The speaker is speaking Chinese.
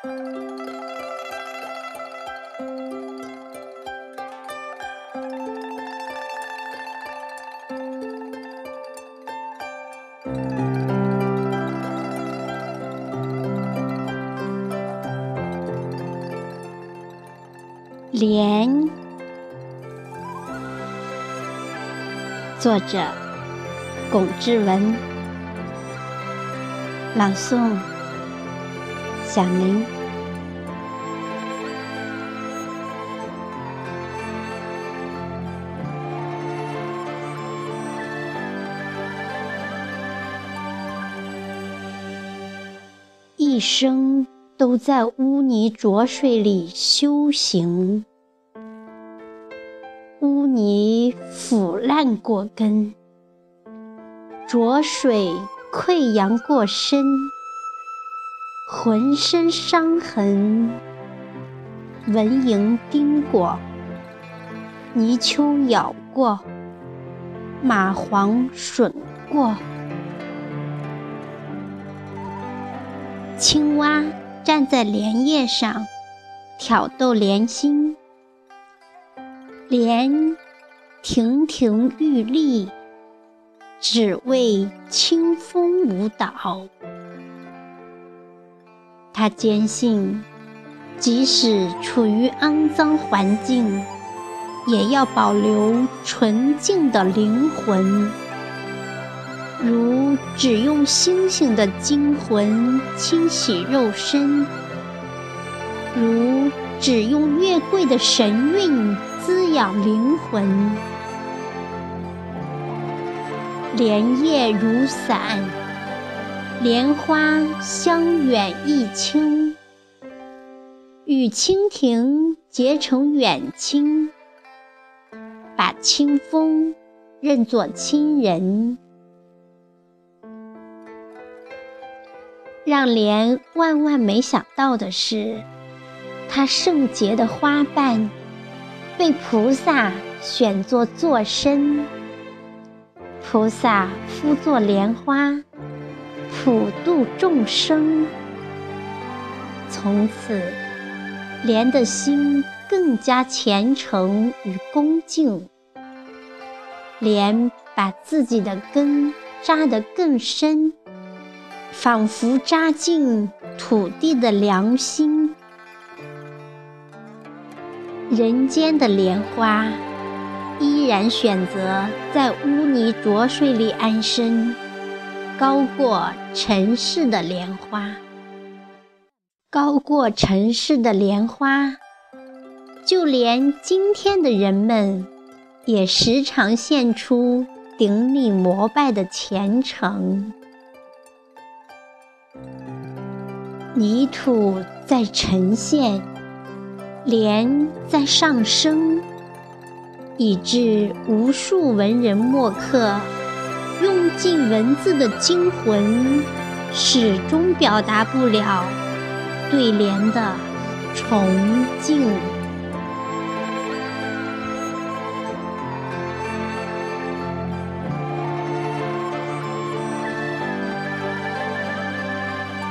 莲，作者龚志文，朗诵响铃。一生。都在污泥浊水里修行，污泥腐烂过根，浊水溃疡过身，浑身伤痕，蚊蝇叮过，泥鳅咬过，蚂蟥吮过，青蛙。站在莲叶上，挑逗莲心，莲亭亭玉立，只为清风舞蹈。他坚信，即使处于肮脏环境，也要保留纯净的灵魂。如只用星星的精魂清洗肉身，如只用月桂的神韵滋养灵魂。莲叶如伞，莲花香远益清，与蜻蜓结成远亲，把清风认作亲人。让莲万万没想到的是，它圣洁的花瓣被菩萨选作座身，菩萨敷作莲花，普度众生。从此，莲的心更加虔诚与恭敬。莲把自己的根扎得更深。仿佛扎进土地的良心，人间的莲花依然选择在污泥浊水里安身，高过尘世的莲花，高过尘世的莲花。就连今天的人们，也时常现出顶礼膜拜的虔诚。泥土在沉陷，莲在上升，以致无数文人墨客文字的精魂，始终表达不了对莲的崇敬。